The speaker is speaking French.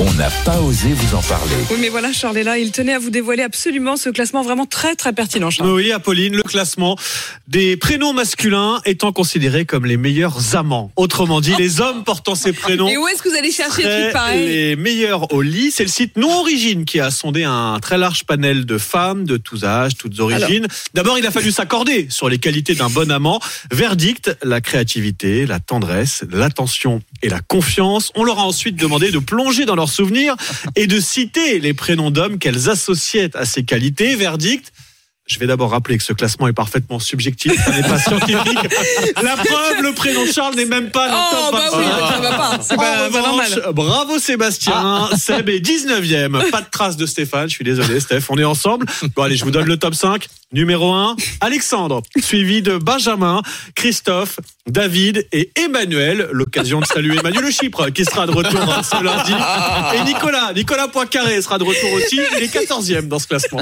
On n'a pas osé vous en parler. Oui, mais voilà, Charles est là. Il tenait à vous dévoiler absolument ce classement vraiment très, très pertinent, Charles. Oui, Apolline, le classement des prénoms masculins étant considérés comme les meilleurs amants. Autrement dit, les hommes portant ces prénoms. Et où est-ce que vous allez chercher des trucs pareils les meilleurs au lit. C'est le site Non Origine qui a sondé un très large panel de femmes de tous âges, toutes origines. D'abord, il a fallu s'accorder sur les qualités d'un bon amant. Verdict, la créativité, la tendresse, l'attention et la confiance. On leur a ensuite demandé de plonger dans souvenirs et de citer les prénoms d'hommes qu'elles associaient à ces qualités. Verdict, je vais d'abord rappeler que ce classement est parfaitement subjectif, ça n'est pas scientifique. La preuve, le prénom Charles n'est même pas dans Oh, le top bah oui, 25. ça va pas. C'est En pas, pas revanche, normal. Ah. bravo Sébastien. Seb est 19e. Pas de trace de Stéphane. Je suis désolé, Steph. On est ensemble. Bon, allez, je vous donne le top 5. Numéro 1, Alexandre. Suivi de Benjamin, Christophe, David et Emmanuel. L'occasion de saluer Emmanuel Le Chypre, qui sera de retour hein, ce lundi. Et Nicolas. Nicolas Poincaré sera de retour aussi. Il est 14e dans ce classement.